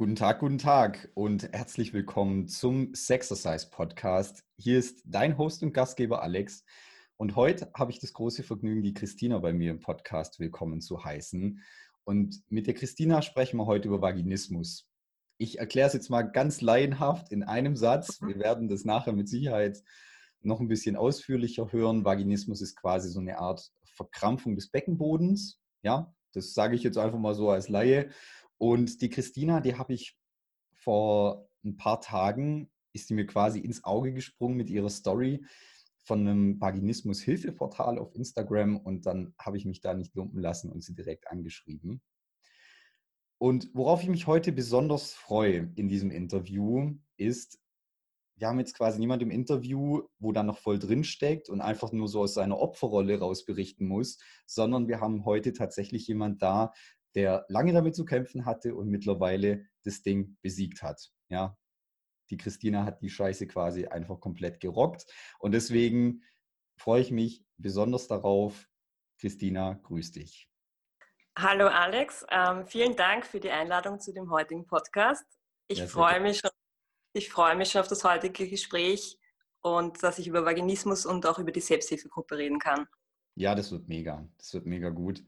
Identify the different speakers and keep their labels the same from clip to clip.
Speaker 1: Guten Tag, guten Tag und herzlich willkommen zum Sexercise Podcast. Hier ist dein Host und Gastgeber Alex und heute habe ich das große Vergnügen, die Christina bei mir im Podcast willkommen zu heißen. Und mit der Christina sprechen wir heute über Vaginismus. Ich erkläre es jetzt mal ganz laienhaft in einem Satz. Wir werden das nachher mit Sicherheit noch ein bisschen ausführlicher hören. Vaginismus ist quasi so eine Art Verkrampfung des Beckenbodens. Ja, das sage ich jetzt einfach mal so als Laie. Und die Christina, die habe ich vor ein paar Tagen, ist die mir quasi ins Auge gesprungen mit ihrer Story von einem Vaginismus-Hilfeportal auf Instagram und dann habe ich mich da nicht lumpen lassen und sie direkt angeschrieben. Und worauf ich mich heute besonders freue in diesem Interview ist, wir haben jetzt quasi niemand im Interview, wo da noch voll drin steckt und einfach nur so aus seiner Opferrolle raus berichten muss, sondern wir haben heute tatsächlich jemand da, der lange damit zu kämpfen hatte und mittlerweile das Ding besiegt hat. Ja, die Christina hat die Scheiße quasi einfach komplett gerockt und deswegen freue ich mich besonders darauf. Christina, grüß dich.
Speaker 2: Hallo Alex, ähm, vielen Dank für die Einladung zu dem heutigen Podcast. Ich ja, freue mich schon, ich freue mich schon auf das heutige Gespräch und dass ich über Vaginismus und auch über die Selbsthilfegruppe reden kann.
Speaker 1: Ja, das wird mega. Das wird mega gut.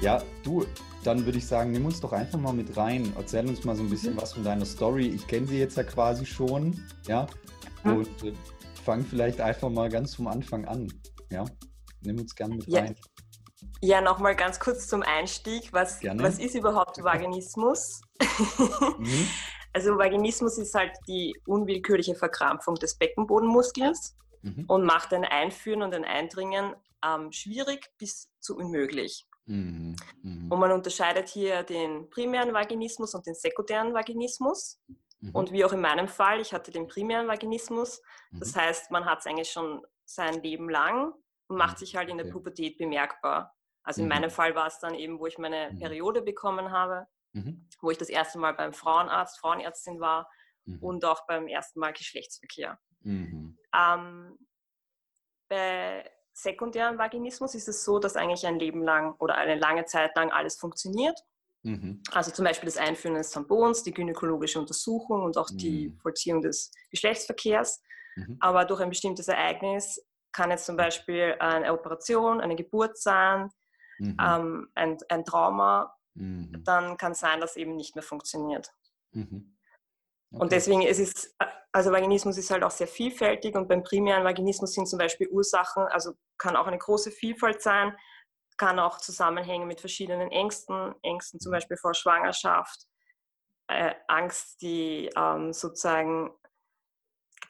Speaker 1: Ja, du, dann würde ich sagen, nimm uns doch einfach mal mit rein. Erzähl uns mal so ein bisschen mhm. was von deiner Story. Ich kenne sie jetzt ja quasi schon, ja. Mhm. Und äh, fang vielleicht einfach mal ganz vom Anfang an, ja. Nimm uns gerne mit rein.
Speaker 2: Ja, ja nochmal ganz kurz zum Einstieg. Was, was ist überhaupt Vaginismus? mhm. Also Vaginismus ist halt die unwillkürliche Verkrampfung des Beckenbodenmuskels mhm. und macht ein Einführen und ein Eindringen ähm, schwierig bis zu unmöglich. Mhm. Mhm. Und man unterscheidet hier den primären Vaginismus und den sekundären Vaginismus. Mhm. Und wie auch in meinem Fall, ich hatte den primären Vaginismus. Das mhm. heißt, man hat es eigentlich schon sein Leben lang und macht sich halt in der Pubertät bemerkbar. Also in meinem Fall war es dann eben, wo ich meine Periode bekommen habe, wo ich das erste Mal beim Frauenarzt, Frauenärztin war und auch beim ersten Mal Geschlechtsverkehr. Ähm, bei sekundären Vaginismus ist es so, dass eigentlich ein Leben lang oder eine lange Zeit lang alles funktioniert. Mhm. Also zum Beispiel das Einführen des Tampons, die gynäkologische Untersuchung und auch mhm. die Vollziehung des Geschlechtsverkehrs. Mhm. Aber durch ein bestimmtes Ereignis kann jetzt zum Beispiel eine Operation, eine Geburt sein, mhm. ähm, ein, ein, Trauma. Mhm. Dann kann es sein, dass eben nicht mehr funktioniert. Mhm. Okay. Und deswegen es ist also Vaginismus ist halt auch sehr vielfältig und beim primären Vaginismus sind zum Beispiel Ursachen, also kann auch eine große Vielfalt sein, kann auch zusammenhängen mit verschiedenen Ängsten, Ängsten zum Beispiel vor Schwangerschaft, äh, Angst, die ähm, sozusagen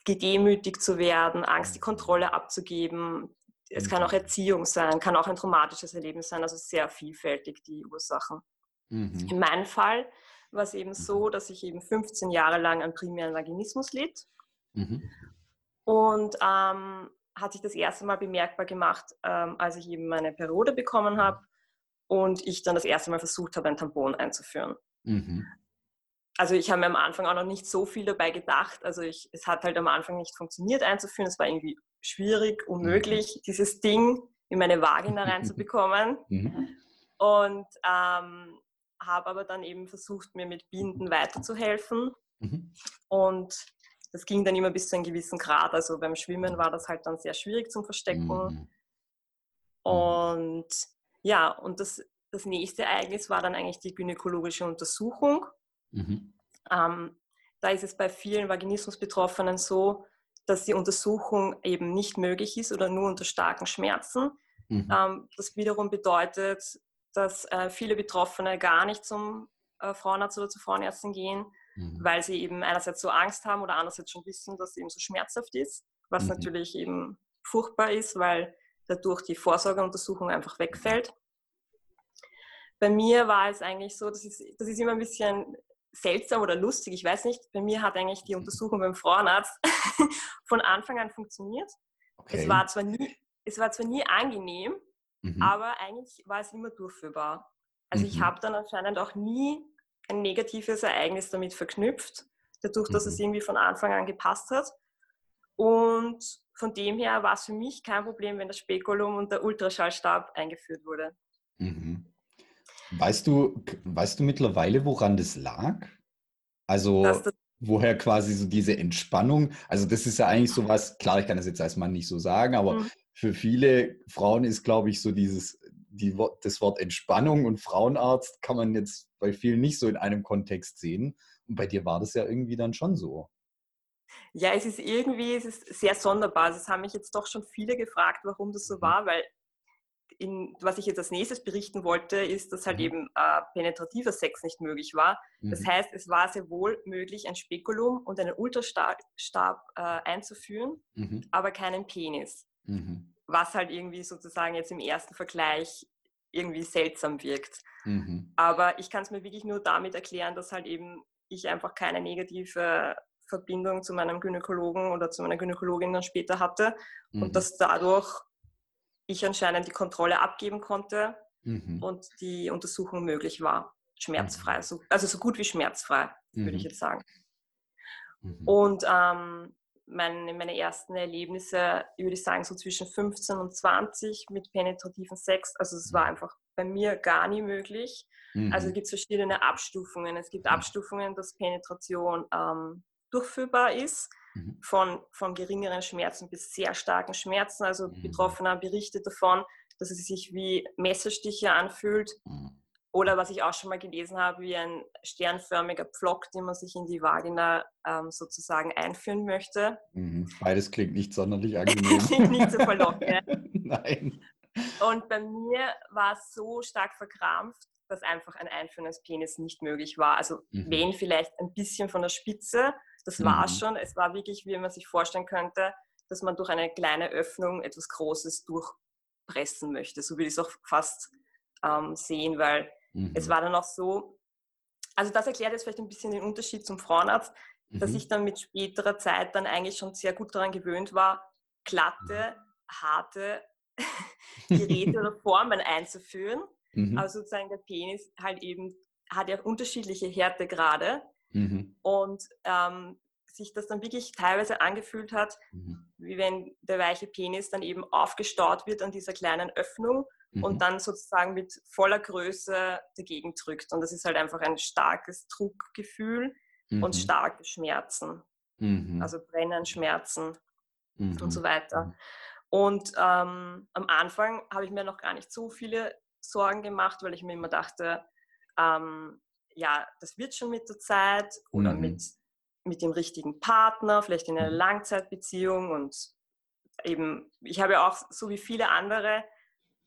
Speaker 2: gedemütigt zu werden, Angst, die Kontrolle abzugeben. Es kann auch mhm. Erziehung sein, kann auch ein traumatisches Erlebnis sein, also sehr vielfältig die Ursachen. Mhm. In meinem Fall war es eben so, dass ich eben 15 Jahre lang an primären Vaginismus litt. Mhm. Und ähm, hat sich das erste Mal bemerkbar gemacht, ähm, als ich eben meine Periode bekommen habe und ich dann das erste Mal versucht habe, ein Tampon einzuführen. Mhm. Also ich habe mir am Anfang auch noch nicht so viel dabei gedacht. Also ich, es hat halt am Anfang nicht funktioniert einzuführen. Es war irgendwie schwierig, unmöglich, mhm. dieses Ding in meine Vagina reinzubekommen. Mhm. Und ähm, habe aber dann eben versucht, mir mit Binden weiterzuhelfen. Mhm. Und das ging dann immer bis zu einem gewissen Grad. Also beim Schwimmen war das halt dann sehr schwierig zum Verstecken. Mhm. Und ja, und das, das nächste Ereignis war dann eigentlich die gynäkologische Untersuchung. Mhm. Ähm, da ist es bei vielen Vaginismus-Betroffenen so, dass die Untersuchung eben nicht möglich ist oder nur unter starken Schmerzen. Mhm. Ähm, das wiederum bedeutet, dass äh, viele Betroffene gar nicht zum äh, Frauenarzt oder zur Frauenärztin gehen, mhm. weil sie eben einerseits so Angst haben oder andererseits schon wissen, dass es eben so schmerzhaft ist, was mhm. natürlich eben furchtbar ist, weil dadurch die Vorsorgeuntersuchung einfach wegfällt. Bei mir war es eigentlich so, das ist, das ist immer ein bisschen seltsam oder lustig, ich weiß nicht. Bei mir hat eigentlich die Untersuchung beim Frauenarzt von Anfang an funktioniert. Okay. Es, war zwar nie, es war zwar nie angenehm, Mhm. Aber eigentlich war es immer durchführbar. Also mhm. ich habe dann anscheinend auch nie ein negatives Ereignis damit verknüpft, dadurch, dass mhm. es irgendwie von Anfang an gepasst hat. Und von dem her war es für mich kein Problem, wenn das Spekulum und der Ultraschallstab eingeführt wurde.
Speaker 1: Mhm. Weißt du, weißt du mittlerweile, woran das lag? Also das woher quasi so diese Entspannung, also das ist ja eigentlich so was, klar, ich kann das jetzt als Mann nicht so sagen, aber mhm. Für viele Frauen ist, glaube ich, so dieses, die, das Wort Entspannung und Frauenarzt kann man jetzt bei vielen nicht so in einem Kontext sehen. Und bei dir war das ja irgendwie dann schon so.
Speaker 2: Ja, es ist irgendwie, es ist sehr sonderbar. Also es haben mich jetzt doch schon viele gefragt, warum das so mhm. war, weil in, was ich jetzt als nächstes berichten wollte, ist, dass halt mhm. eben äh, penetrativer Sex nicht möglich war. Mhm. Das heißt, es war sehr wohl möglich, ein Spekulum und einen Ultrastab äh, einzuführen, mhm. aber keinen Penis. Mhm. Was halt irgendwie sozusagen jetzt im ersten Vergleich irgendwie seltsam wirkt. Mhm. Aber ich kann es mir wirklich nur damit erklären, dass halt eben ich einfach keine negative Verbindung zu meinem Gynäkologen oder zu meiner Gynäkologin dann später hatte und mhm. dass dadurch ich anscheinend die Kontrolle abgeben konnte mhm. und die Untersuchung möglich war. Schmerzfrei, mhm. so, also so gut wie schmerzfrei, würde ich mhm. jetzt sagen. Mhm. Und ähm, meine, meine ersten Erlebnisse, würde ich sagen, so zwischen 15 und 20 mit penetrativen Sex. Also es war mhm. einfach bei mir gar nie möglich. Also es gibt verschiedene Abstufungen. Es gibt Abstufungen, dass Penetration ähm, durchführbar ist mhm. von, von geringeren Schmerzen bis sehr starken Schmerzen. Also mhm. Betroffener berichtet davon, dass es sich wie Messerstiche anfühlt. Mhm. Oder was ich auch schon mal gelesen habe, wie ein sternförmiger Pflock, den man sich in die Vagina ähm, sozusagen einführen möchte.
Speaker 1: Mhm. Beides klingt nicht sonderlich angenehm. klingt
Speaker 2: nicht so verlockend. Nein. Und bei mir war es so stark verkrampft, dass einfach ein Einführen des Penis nicht möglich war. Also mhm. wenn vielleicht ein bisschen von der Spitze, das mhm. war schon. Es war wirklich, wie man sich vorstellen könnte, dass man durch eine kleine Öffnung etwas Großes durchpressen möchte. So würde ich es auch fast ähm, sehen, weil mhm. es war dann auch so, also das erklärt jetzt vielleicht ein bisschen den Unterschied zum Frauenarzt, mhm. dass ich dann mit späterer Zeit dann eigentlich schon sehr gut daran gewöhnt war, glatte, harte Geräte oder Formen einzuführen. Mhm. Aber sozusagen der Penis halt eben hat ja unterschiedliche Härtegrade. Mhm. Und ähm, sich das dann wirklich teilweise angefühlt hat, mhm. wie wenn der weiche Penis dann eben aufgestaut wird an dieser kleinen Öffnung mhm. und dann sozusagen mit voller Größe dagegen drückt. Und das ist halt einfach ein starkes Druckgefühl mhm. und starke Schmerzen. Mhm. Also Brennen, Schmerzen und mhm. so weiter. Mhm. Und ähm, am Anfang habe ich mir noch gar nicht so viele Sorgen gemacht, weil ich mir immer dachte, ähm, ja, das wird schon mit der Zeit oder mhm. mit, mit dem richtigen Partner, vielleicht in einer. Langzeitbeziehung und eben, ich habe ja auch so wie viele andere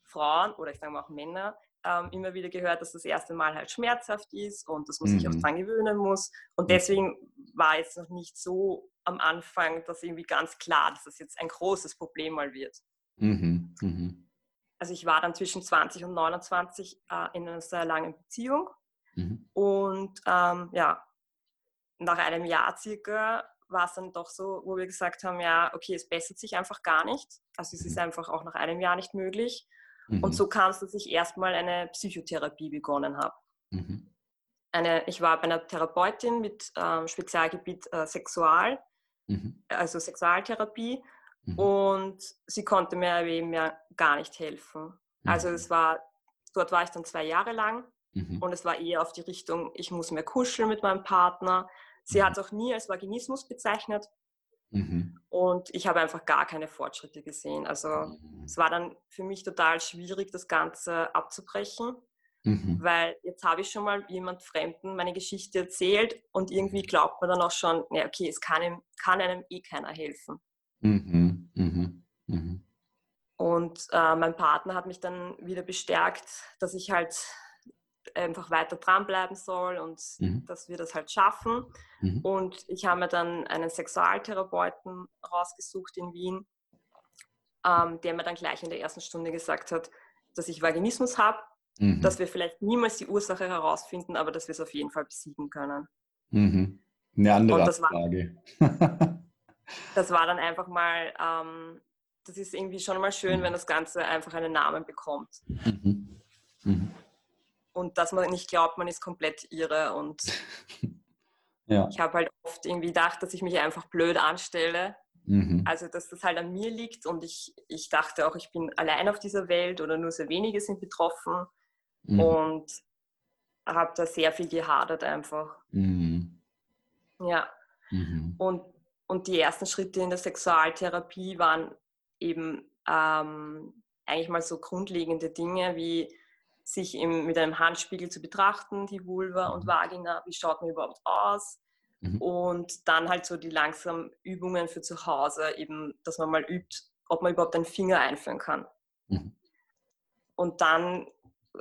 Speaker 2: Frauen oder ich sage mal auch Männer ähm, immer wieder gehört, dass das erste Mal halt schmerzhaft ist und dass man mhm. sich auch mhm. dran gewöhnen muss. Und deswegen war jetzt noch nicht so am Anfang das irgendwie ganz klar, dass das jetzt ein großes Problem mal wird. Mhm. Mhm. Also ich war dann zwischen 20 und 29 äh, in einer sehr langen Beziehung Mhm. Und ähm, ja, nach einem Jahr circa war es dann doch so, wo wir gesagt haben, ja, okay, es bessert sich einfach gar nicht. Also es ist mhm. einfach auch nach einem Jahr nicht möglich. Mhm. Und so kam es, dass ich erstmal eine Psychotherapie begonnen habe. Mhm. Eine, ich war bei einer Therapeutin mit ähm, Spezialgebiet äh, Sexual, mhm. also Sexualtherapie. Mhm. Und sie konnte mir eben ja gar nicht helfen. Also es war, dort war ich dann zwei Jahre lang Mhm. Und es war eher auf die Richtung, ich muss mehr kuscheln mit meinem Partner. Sie mhm. hat es auch nie als Vaginismus bezeichnet. Mhm. Und ich habe einfach gar keine Fortschritte gesehen. Also mhm. es war dann für mich total schwierig, das Ganze abzubrechen, mhm. weil jetzt habe ich schon mal jemand Fremden meine Geschichte erzählt und irgendwie mhm. glaubt man dann auch schon, ja, okay, es kann, ihm, kann einem eh keiner helfen. Und äh, mein Partner hat mich dann wieder bestärkt, dass ich halt einfach weiter dranbleiben soll und mhm. dass wir das halt schaffen. Mhm. Und ich habe mir dann einen Sexualtherapeuten rausgesucht in Wien, ähm, der mir dann gleich in der ersten Stunde gesagt hat, dass ich Vaginismus habe, mhm. dass wir vielleicht niemals die Ursache herausfinden, aber dass wir es auf jeden Fall besiegen können.
Speaker 1: Mhm. Eine andere das Frage.
Speaker 2: War, das war dann einfach mal, ähm, das ist irgendwie schon mal schön, wenn das Ganze einfach einen Namen bekommt. Mhm. Und dass man nicht glaubt, man ist komplett irre. Und ja. ich habe halt oft irgendwie gedacht, dass ich mich einfach blöd anstelle Mhm. Also, dass das halt an mir liegt und ich, ich dachte auch, ich bin allein auf dieser Welt oder nur sehr wenige sind betroffen mhm. und habe da sehr viel gehadert einfach. Mhm. Ja. Mhm. Und, und die ersten Schritte in der Sexualtherapie waren eben ähm, eigentlich mal so grundlegende Dinge wie sich im, mit einem Handspiegel zu betrachten, die Vulva und mhm. Vagina, wie schaut man überhaupt aus, Mhm. Und dann halt so die langsamen Übungen für zu Hause, eben, dass man mal übt, ob man überhaupt einen Finger einführen kann. Mhm. Und dann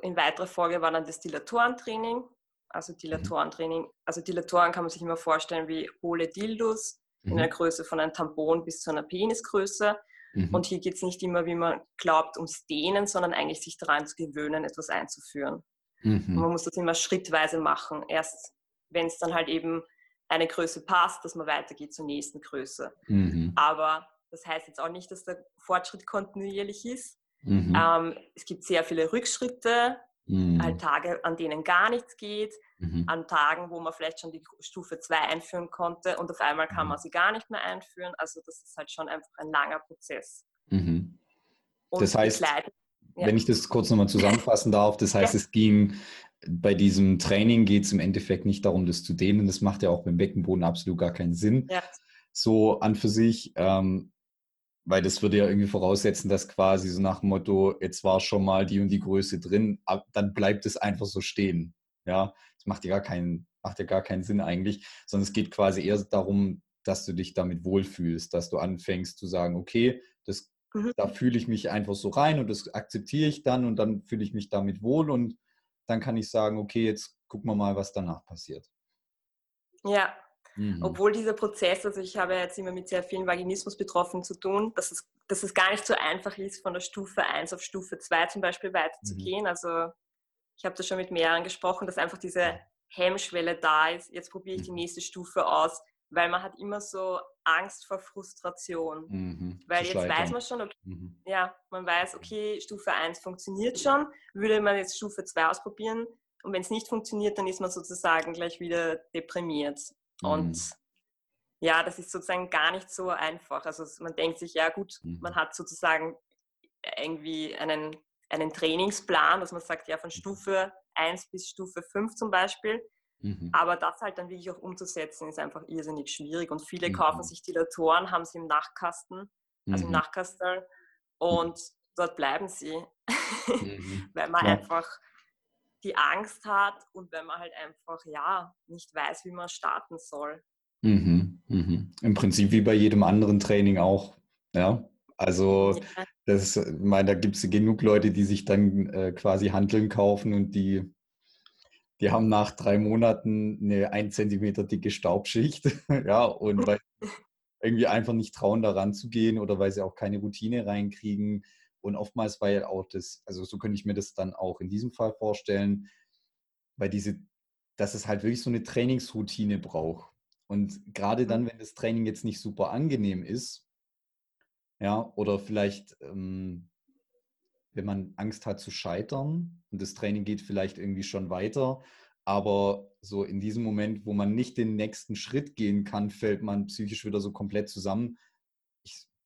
Speaker 2: in weiterer Folge war dann das Dilatorentraining. Also mhm. Dilatorentraining, also Dilatoren kann man sich immer vorstellen wie hohle Dildos mhm. in der Größe von einem Tampon bis zu einer Penisgröße. Mhm. Und hier geht es nicht immer, wie man glaubt, ums Dehnen, sondern eigentlich sich daran zu gewöhnen, etwas einzuführen. Mhm. man muss das immer schrittweise machen. Erst wenn es dann halt eben eine Größe passt, dass man weitergeht zur nächsten Größe. Mhm. Aber das heißt jetzt auch nicht, dass der Fortschritt kontinuierlich ist. Mhm. Ähm, es gibt sehr viele Rückschritte, mhm. halt Tage, an denen gar nichts geht, mhm. an Tagen, wo man vielleicht schon die Stufe 2 einführen konnte und auf einmal kann man mhm. sie gar nicht mehr einführen. Also das ist halt schon einfach ein langer Prozess.
Speaker 1: Mhm. Das heißt, ja. wenn ich das kurz nochmal zusammenfassen darf, das heißt, ja. es ging bei diesem Training geht es im Endeffekt nicht darum, das zu dehnen. Das macht ja auch beim Beckenboden absolut gar keinen Sinn. Ja. So an für sich, ähm, weil das würde ja irgendwie voraussetzen, dass quasi so nach dem Motto, jetzt war schon mal die und die Größe drin, dann bleibt es einfach so stehen. Ja, das macht ja gar keinen, macht ja gar keinen Sinn eigentlich, sondern es geht quasi eher darum, dass du dich damit wohlfühlst, dass du anfängst zu sagen, okay, das, mhm. da fühle ich mich einfach so rein und das akzeptiere ich dann und dann fühle ich mich damit wohl und dann kann ich sagen, okay, jetzt gucken wir mal, was danach passiert.
Speaker 2: Ja, mhm. obwohl dieser Prozess, also ich habe jetzt immer mit sehr vielen Vaginismus-Betroffenen zu tun, dass es, dass es gar nicht so einfach ist, von der Stufe 1 auf Stufe 2 zum Beispiel weiterzugehen. Mhm. Also ich habe da schon mit mehreren gesprochen, dass einfach diese Hemmschwelle da ist. Jetzt probiere ich die mhm. nächste Stufe aus weil man hat immer so Angst vor Frustration. Mhm, weil jetzt weiß man schon, okay, mhm. ja, man weiß, okay, Stufe 1 funktioniert schon, würde man jetzt Stufe 2 ausprobieren und wenn es nicht funktioniert, dann ist man sozusagen gleich wieder deprimiert. Mhm. Und ja, das ist sozusagen gar nicht so einfach. Also man denkt sich, ja gut, mhm. man hat sozusagen irgendwie einen, einen Trainingsplan, dass man sagt, ja, von mhm. Stufe 1 bis Stufe 5 zum Beispiel Mhm. Aber das halt dann wirklich auch umzusetzen, ist einfach irrsinnig schwierig. Und viele mhm. kaufen sich die Datoren, haben sie im Nachkasten, also im. Nachkastel, und dort bleiben sie, weil man ja. einfach die Angst hat und wenn man halt einfach, ja, nicht weiß, wie man starten soll.
Speaker 1: Mhm. Im Prinzip wie bei jedem anderen Training auch, ja. Also, ja. das, ich meine, da gibt es genug Leute, die sich dann äh, quasi Handeln kaufen und die die haben nach drei Monaten eine ein Zentimeter dicke Staubschicht, ja, und weil irgendwie einfach nicht trauen, daran zu gehen oder weil sie auch keine Routine reinkriegen. Und oftmals, weil auch das, also so könnte ich mir das dann auch in diesem Fall vorstellen, weil diese, dass es halt wirklich so eine Trainingsroutine braucht. Und gerade dann, mhm. wenn das Training jetzt nicht super angenehm ist, ja, oder vielleicht ähm, wenn man Angst hat zu scheitern und das Training geht vielleicht irgendwie schon weiter, aber so in diesem Moment, wo man nicht den nächsten Schritt gehen kann, fällt man psychisch wieder so komplett zusammen.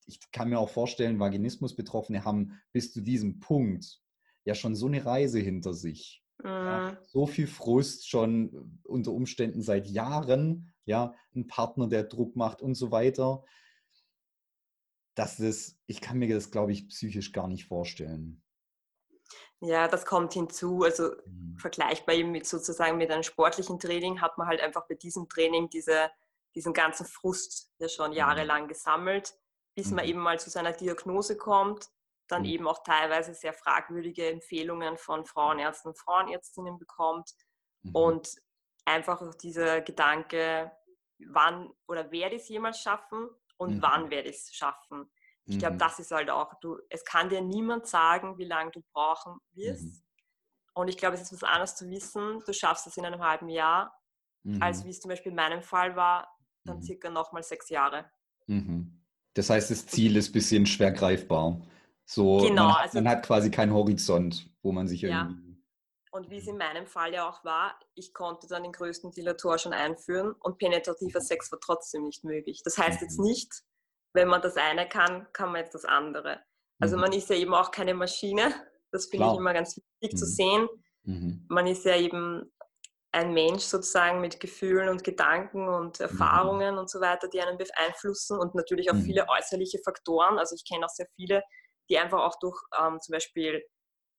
Speaker 1: Ich, kann mir auch vorstellen, Vaginismus-Betroffene haben bis zu diesem Punkt ja schon so eine Reise hinter sich. Mhm. Ja, so viel Frust schon unter Umständen seit Jahren, ja, ein Partner, der Druck macht und so weiter dass das, ich kann mir das, glaube ich, psychisch gar nicht vorstellen.
Speaker 2: Ja, das kommt hinzu. Also mhm. vergleichbar eben mit sozusagen mit einem sportlichen Training hat man halt einfach bei diesem Training diese, diesen ganzen Frust ja schon mhm. jahrelang gesammelt, bis mhm. man eben mal zu seiner Diagnose kommt, dann mhm. eben auch teilweise sehr fragwürdige Empfehlungen von Frauenärzten und Frauenärztinnen bekommt mhm. und einfach auch dieser Gedanke, wann oder werde ich es jemals schaffen und mhm. wann werde ich es schaffen. Ich mhm. glaube, das ist halt auch, du, es kann dir niemand sagen, wie lange du brauchen wirst. Mhm. Und ich glaube, es ist was anderes zu wissen, du schaffst es in einem halben Jahr, als mhm. wie es zum Beispiel in meinem Fall war, dann mhm. circa nochmal sechs Jahre.
Speaker 1: Mhm. Das heißt, das Ziel ist ein bisschen schwer greifbar. So, genau, man, also, man hat quasi keinen Horizont, wo man sich irgendwie ja.
Speaker 2: Und wie es in meinem Fall ja auch war, ich konnte dann den größten Dilator schon einführen und penetrativer Sex war trotzdem nicht möglich. Das heißt jetzt mhm. nicht, wenn man das eine kann, kann man jetzt das andere. Also mhm. man ist ja eben auch keine Maschine. Das finde ich immer ganz wichtig mhm. zu sehen. Mhm. Man ist ja eben ein Mensch sozusagen mit Gefühlen und Gedanken und mhm. Erfahrungen und so weiter, die einen beeinflussen und natürlich auch mhm. viele äußerliche Faktoren. Also ich kenne auch sehr viele, die einfach auch durch ähm, zum Beispiel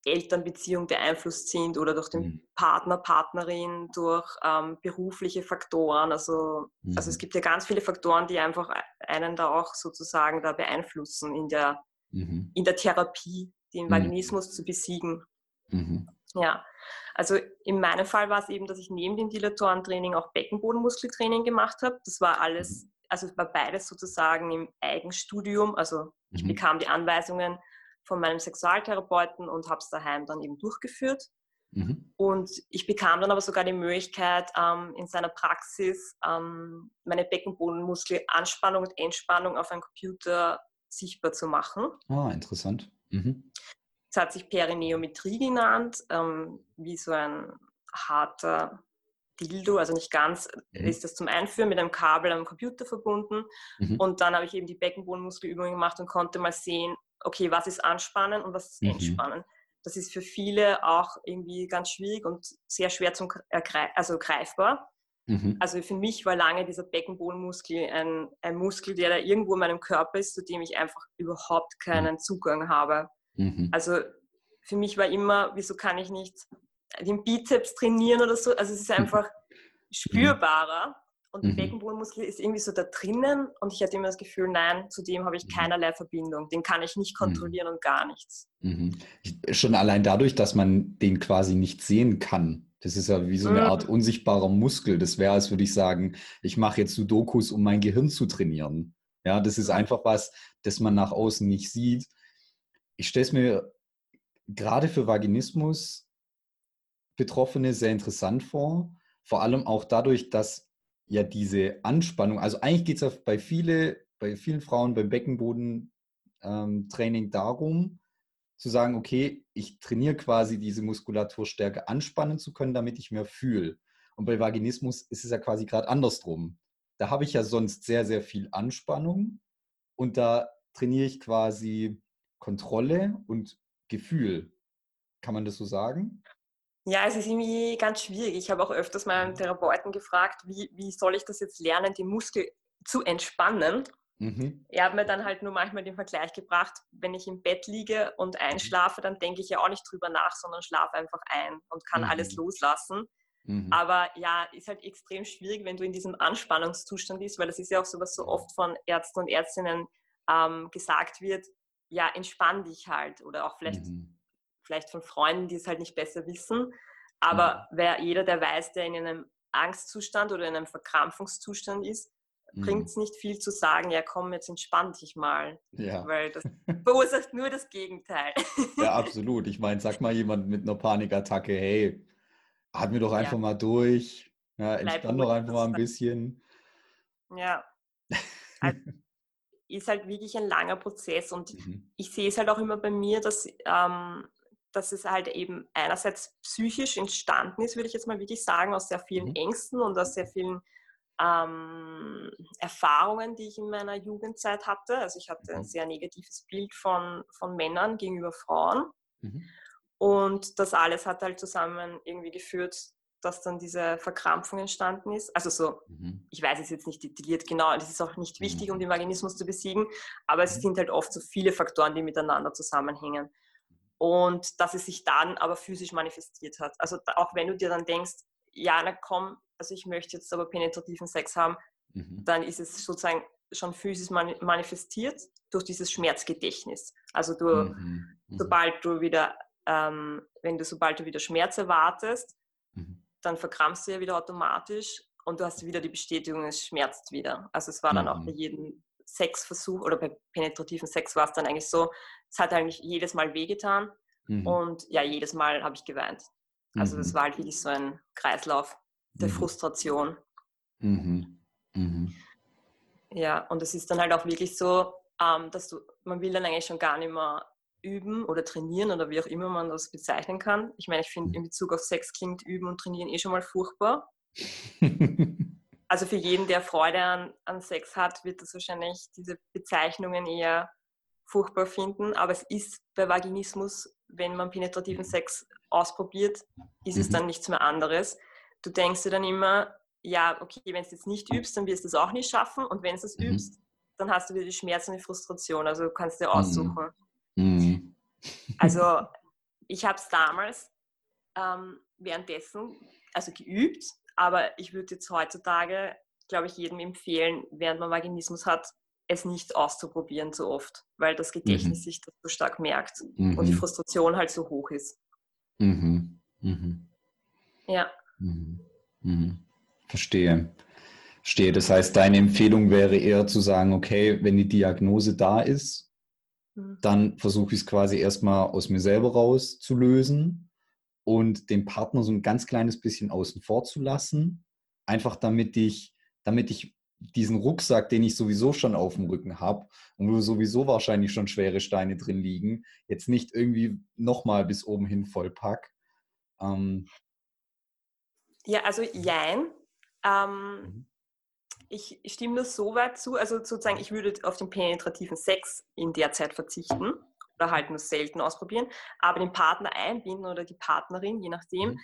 Speaker 2: Elternbeziehung beeinflusst sind oder durch den mhm. Partner, Partnerin, durch ähm, berufliche Faktoren. Also, mhm. also es mhm. gibt ja ganz viele Faktoren, die einfach einen da auch sozusagen da beeinflussen in der, mhm. in der Therapie, den mhm. Vaginismus zu besiegen. Mhm. Ja, also in meinem Fall war es eben, dass ich neben dem Dilatorentraining auch Beckenbodenmuskeltraining gemacht habe. Das war alles, also es war beides sozusagen im Eigenstudium. Also ich bekam die Anweisungen von meinem Sexualtherapeuten und habe es daheim dann eben durchgeführt. Mhm. Und ich bekam dann aber sogar die Möglichkeit, ähm, in seiner Praxis ähm, meine Beckenbodenmuskelanspannung und Entspannung auf einem Computer sichtbar zu machen.
Speaker 1: Ah, interessant. Mhm.
Speaker 2: Es hat sich Perineometrie genannt, ähm, wie so ein harter Dildo, also nicht ganz, mhm. ist das zum Einführen mit einem Kabel am Computer verbunden. Mhm. Und dann habe ich eben die Beckenbodenmuskelübungen gemacht und konnte mal sehen, okay, was ist Anspannen und was ist mhm. Entspannen. Das ist für viele auch irgendwie ganz schwierig und sehr schwer zum also greifbar. Mhm. Also für mich war lange dieser Beckenbodenmuskel ein, ein, Muskel, der da irgendwo in meinem Körper ist, zu dem ich einfach überhaupt keinen mhm. Zugang habe. Mhm. Also für mich war immer, wieso kann ich nicht den Bizeps trainieren oder so? Also es ist einfach mhm. spürbarer. Und mhm. der Beckenbodenmuskel ist irgendwie so da drinnen und ich hatte immer das Gefühl, nein, zu dem habe ich mhm. keinerlei Verbindung. Den kann ich nicht mhm. kontrollieren mhm. und gar nichts.
Speaker 1: Mhm. Schon allein dadurch, dass man den quasi nicht sehen kann. Das ist ja wie so eine Art mhm. unsichtbarer Muskel. Das wäre, als würde ich sagen, ich mache jetzt Sudokus, um mein Gehirn zu trainieren. Ja, das ist einfach was, das man nach außen nicht sieht. Ich stelle es mir gerade für Vaginismus Betroffene sehr interessant vor. Vor allem auch dadurch, dass ja diese Anspannung, also eigentlich geht es ja bei, viele, bei vielen Frauen beim Beckenbodentraining ähm, darum, zu sagen, okay, ich trainiere quasi diese Muskulatur stärker anspannen zu können, damit ich mehr fühle. Und bei Vaginismus ist es ja quasi gerade andersrum. Da habe ich ja sonst sehr, sehr viel Anspannung und da trainiere ich quasi Kontrolle und Gefühl. Kann man das so sagen?
Speaker 2: Ja, es ist irgendwie ganz schwierig. Ich habe auch öfters meinen Therapeuten gefragt, wie, wie soll ich das jetzt lernen, den Muskel zu entspannen. Mhm. Er hat mir dann halt nur manchmal den Vergleich gebracht, wenn ich im Bett liege und mhm. einschlafe, dann denke ich ja auch nicht drüber nach, sondern schlafe einfach ein und kann mhm. alles loslassen. Mhm. Aber ja, ist halt extrem schwierig, wenn du in diesem Anspannungszustand bist, weil das ist ja auch so, was so oft von Ärzten und Ärztinnen ähm, gesagt wird, ja, entspann dich halt oder auch vielleicht mhm vielleicht von Freunden, die es halt nicht besser wissen. Aber mhm. wer, jeder, der weiß, der in einem Angstzustand oder in einem Verkrampfungszustand ist, mhm. bringt es nicht viel zu sagen, ja komm, jetzt entspann dich mal. Ja. Weil das verursacht nur das Gegenteil.
Speaker 1: Ja, absolut. Ich meine, sag mal jemand mit einer Panikattacke, hey, atme doch einfach ja. mal durch. Ja, entspann doch einfach mal ein bisschen.
Speaker 2: Ja. Also, ist halt wirklich ein langer Prozess und mhm. ich sehe es halt auch immer bei mir, dass ähm, dass es halt eben einerseits psychisch entstanden ist, würde ich jetzt mal wirklich sagen, aus sehr vielen mhm. Ängsten und aus sehr vielen ähm, Erfahrungen, die ich in meiner Jugendzeit hatte. Also ich hatte ein mhm. sehr negatives Bild von, von Männern gegenüber Frauen. Mhm. Und das alles hat halt zusammen irgendwie geführt, dass dann diese Verkrampfung entstanden ist. Also so, mhm. ich weiß es jetzt nicht detailliert genau, das ist auch nicht wichtig, um mhm. den Vaginismus zu besiegen, aber es mhm. sind halt oft so viele Faktoren, die miteinander zusammenhängen und dass es sich dann aber physisch manifestiert hat. Also auch wenn du dir dann denkst, ja, na komm, also ich möchte jetzt aber penetrativen Sex haben, mhm. dann ist es sozusagen schon physisch manifestiert durch dieses Schmerzgedächtnis. Also du, mhm. Mhm. sobald du wieder, ähm, wenn du sobald du wieder Schmerz erwartest, mhm. Dann verkrampfst du ja wieder automatisch und du hast wieder die Bestätigung, es schmerzt wieder. Also es war dann auch bei mhm. jedem Sexversuch oder bei penetrativen Sex war es dann eigentlich so, es hat eigentlich jedes Mal wehgetan mhm. und ja, jedes Mal habe ich geweint. Also mhm. das war halt wirklich so ein Kreislauf der mhm. Frustration. Mhm. Mhm. Ja, und es ist dann halt auch wirklich so, ähm, dass du, man will dann eigentlich schon gar nicht mehr üben oder trainieren oder wie auch immer man das bezeichnen kann. Ich meine, ich finde in Bezug auf Sex klingt üben und trainieren eh schon mal furchtbar. also für jeden, der Freude an, an Sex hat, wird das wahrscheinlich diese Bezeichnungen eher furchtbar finden. Aber es ist bei Vaginismus, wenn man penetrativen mhm. Sex ausprobiert, ist mhm. es dann nichts mehr anderes. Du denkst dir dann immer, ja, okay, wenn du es jetzt nicht übst, dann wirst du es auch nicht schaffen. Und wenn du es mhm. übst, dann hast du wieder die Schmerzen und die Frustration. Also du kannst dir mhm. aussuchen. Mhm. Also ich habe es damals ähm, währenddessen, also geübt, aber ich würde jetzt heutzutage, glaube ich, jedem empfehlen, während man Vaginismus hat, es nicht auszuprobieren so oft, weil das Gedächtnis mhm. sich das so stark merkt mhm. und die Frustration halt so hoch ist. Mhm. mhm.
Speaker 1: Ja. Mhm. Mhm. Verstehe. Verstehe. Das heißt, deine Empfehlung wäre eher zu sagen, okay, wenn die Diagnose da ist, dann versuche ich es quasi erstmal aus mir selber rauszulösen und den Partner so ein ganz kleines bisschen außen vor zu lassen, einfach damit ich, damit ich diesen Rucksack, den ich sowieso schon auf dem Rücken habe und wo sowieso wahrscheinlich schon schwere Steine drin liegen, jetzt nicht irgendwie nochmal bis oben hin vollpack. Ähm,
Speaker 2: ja, also jein. Ähm, mhm. Ich, stimme nur so weit zu, also sozusagen, ich würde auf den penetrativen Sex in der Zeit verzichten oder halt nur selten ausprobieren. Aber den Partner einbinden oder die Partnerin, je nachdem, mhm.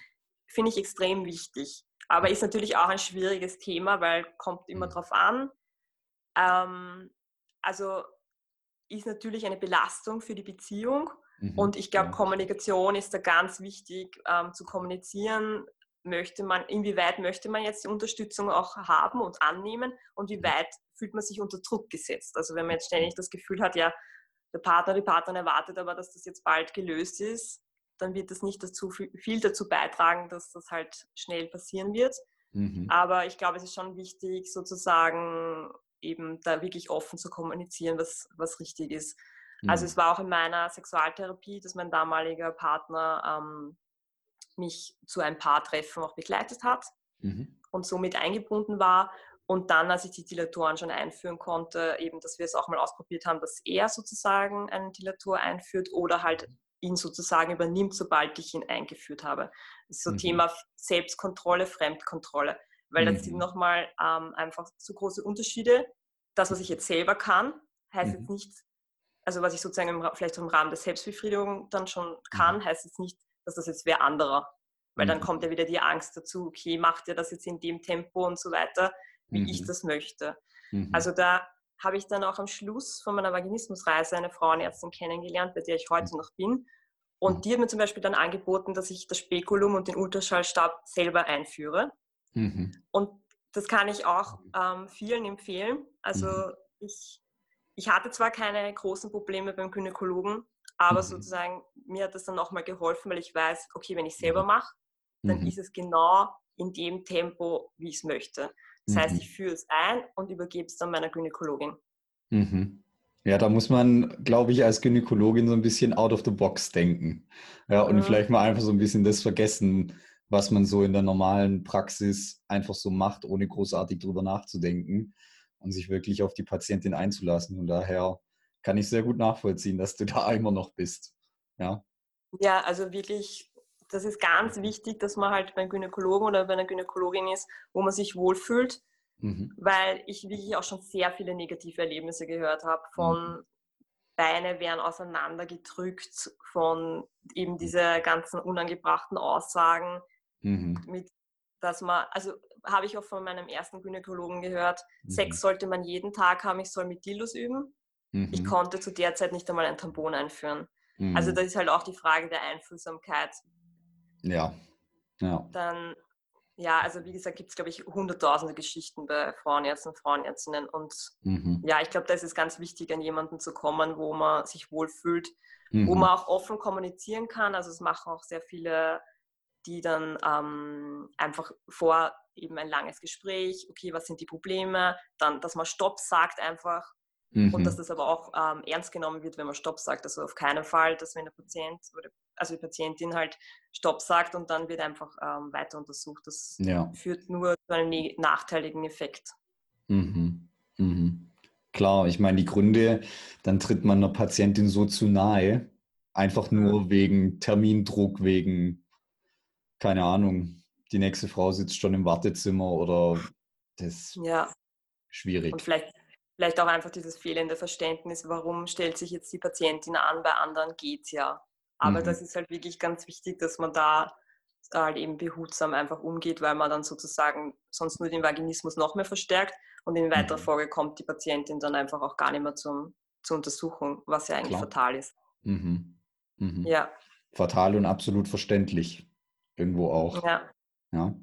Speaker 2: finde ich extrem wichtig. Aber ist natürlich auch ein schwieriges Thema, weil kommt immer mhm. drauf an. Ähm, also ist natürlich eine Belastung für die Beziehung. Mhm. Und ich glaube. Kommunikation ist da ganz wichtig ähm, zu kommunizieren. Möchte man, inwieweit möchte man jetzt die Unterstützung auch haben und annehmen und wie weit fühlt man sich unter Druck gesetzt? Also wenn man jetzt ständig das Gefühl hat, ja, der Partner, die Partnerin erwartet aber, dass das jetzt bald gelöst ist, dann wird das nicht dazu viel dazu beitragen, dass das halt schnell passieren wird. Mhm. Aber ich glaube, es ist schon wichtig, sozusagen eben da wirklich offen zu kommunizieren, was, was richtig ist. Also mhm. Also es war auch in meiner Sexualtherapie, dass mein damaliger Partner ähm, mich zu ein paar Treffen auch begleitet hat mhm. und somit eingebunden war. Und dann, als ich die Dilatoren schon einführen konnte, eben, dass wir es auch mal ausprobiert haben, dass er sozusagen einen Dilator einführt oder halt ihn sozusagen übernimmt, sobald ich ihn eingeführt habe. Das ist so mhm. Thema Selbstkontrolle, Fremdkontrolle, weil mhm. das sind nochmal ähm, einfach so große Unterschiede. Das, was ich jetzt selber kann, heißt mhm. jetzt nicht, also was ich sozusagen im, vielleicht im Rahmen der Selbstbefriedigung dann schon kann, mhm. heißt jetzt nicht, dass das jetzt wer anderer. Weil dann mhm. kommt ja wieder die Angst dazu, okay, macht ihr das jetzt in dem Tempo und so weiter wie mhm. ich das möchte. Mhm. Also da habe ich dann auch am Schluss von meiner Vaginismusreise eine Frauenärztin kennengelernt, bei der ich heute mhm. noch bin. Und mhm. die hat mir zum Beispiel dann angeboten, dass ich das Spekulum und den Ultraschallstab selber einführe. Mhm. Und das kann ich auch ähm, vielen empfehlen. Also ich, ich hatte zwar keine großen Probleme beim Gynäkologen, aber mhm. sozusagen mir hat das dann nochmal geholfen, weil ich weiß, okay, wenn ich selber mache, dann ist es genau in dem Tempo, wie ich es möchte. Das mhm. heißt, ich führe es ein und übergebe es dann meiner Gynäkologin.
Speaker 1: Mhm. Ja, da muss man, glaube ich, als Gynäkologin so ein bisschen out of the box denken. Ja, und mhm. vielleicht mal einfach so ein bisschen das vergessen, was man so in der normalen Praxis einfach so macht, ohne großartig drüber nachzudenken und sich wirklich auf die Patientin einzulassen. Und daher kann ich sehr gut nachvollziehen, dass du da immer noch bist. Ja.
Speaker 2: Ja, also wirklich das ist ganz wichtig, dass man halt beim Gynäkologen oder bei einer Gynäkologin ist, wo man sich wohlfühlt, mhm. weil ich wirklich auch schon sehr viele negative Erlebnisse gehört habe von mhm. Beine werden auseinandergedrückt, von eben diese ganzen unangebrachten Aussagen, mhm. mit, dass man, also habe ich auch von meinem ersten Gynäkologen gehört, mhm. Sex sollte man jeden Tag haben, ich soll mit Dildos üben. Ich mhm. konnte zu der Zeit nicht einmal ein Tampon einführen. Also das ist halt auch die Frage der Einfühlsamkeit.
Speaker 1: Ja. ja.
Speaker 2: Dann, ja, also wie gesagt, gibt es, glaube ich, hunderttausende Geschichten bei Frauenärzten und Frauenärztinnen. Und mhm. ja, ich glaube, da ist es ganz wichtig, an jemanden zu kommen, wo man sich wohlfühlt, mhm. wo man auch offen kommunizieren kann. Also es machen auch sehr viele, die dann ähm, einfach vor eben ein langes Gespräch, okay, was sind die Probleme, dann, dass man Stopp sagt einfach, Mhm. Und dass das aber auch ähm, ernst genommen wird, wenn man Stopp sagt. Also auf keinen Fall, dass wenn der Patient oder also die Patientin halt Stopp sagt und dann wird einfach ähm, weiter untersucht. Das ja. führt nur zu einem ne-, nachteiligen Effekt.
Speaker 1: Mhm. Mhm. Klar, ich meine, die Gründe, dann tritt man einer Patientin so zu nahe, einfach nur mhm. wegen Termindruck, wegen, keine Ahnung, die nächste Frau sitzt schon im Wartezimmer oder Das ist ja. schwierig.
Speaker 2: Und vielleicht, vielleicht auch einfach dieses fehlende Verständnis, warum stellt sich jetzt die Patientin an, bei anderen geht es ja. Aber mhm. das ist halt wirklich ganz wichtig, dass man da halt eben behutsam einfach umgeht, weil man dann sozusagen sonst nur den Vaginismus noch mehr verstärkt und in weiterer mhm. Folge kommt die Patientin dann einfach auch gar nicht mehr zum, zur Untersuchung, was ja eigentlich Klar. fatal ist.
Speaker 1: Mhm. Mhm. Ja. Fatal und absolut verständlich. Irgendwo auch. Ja. ja.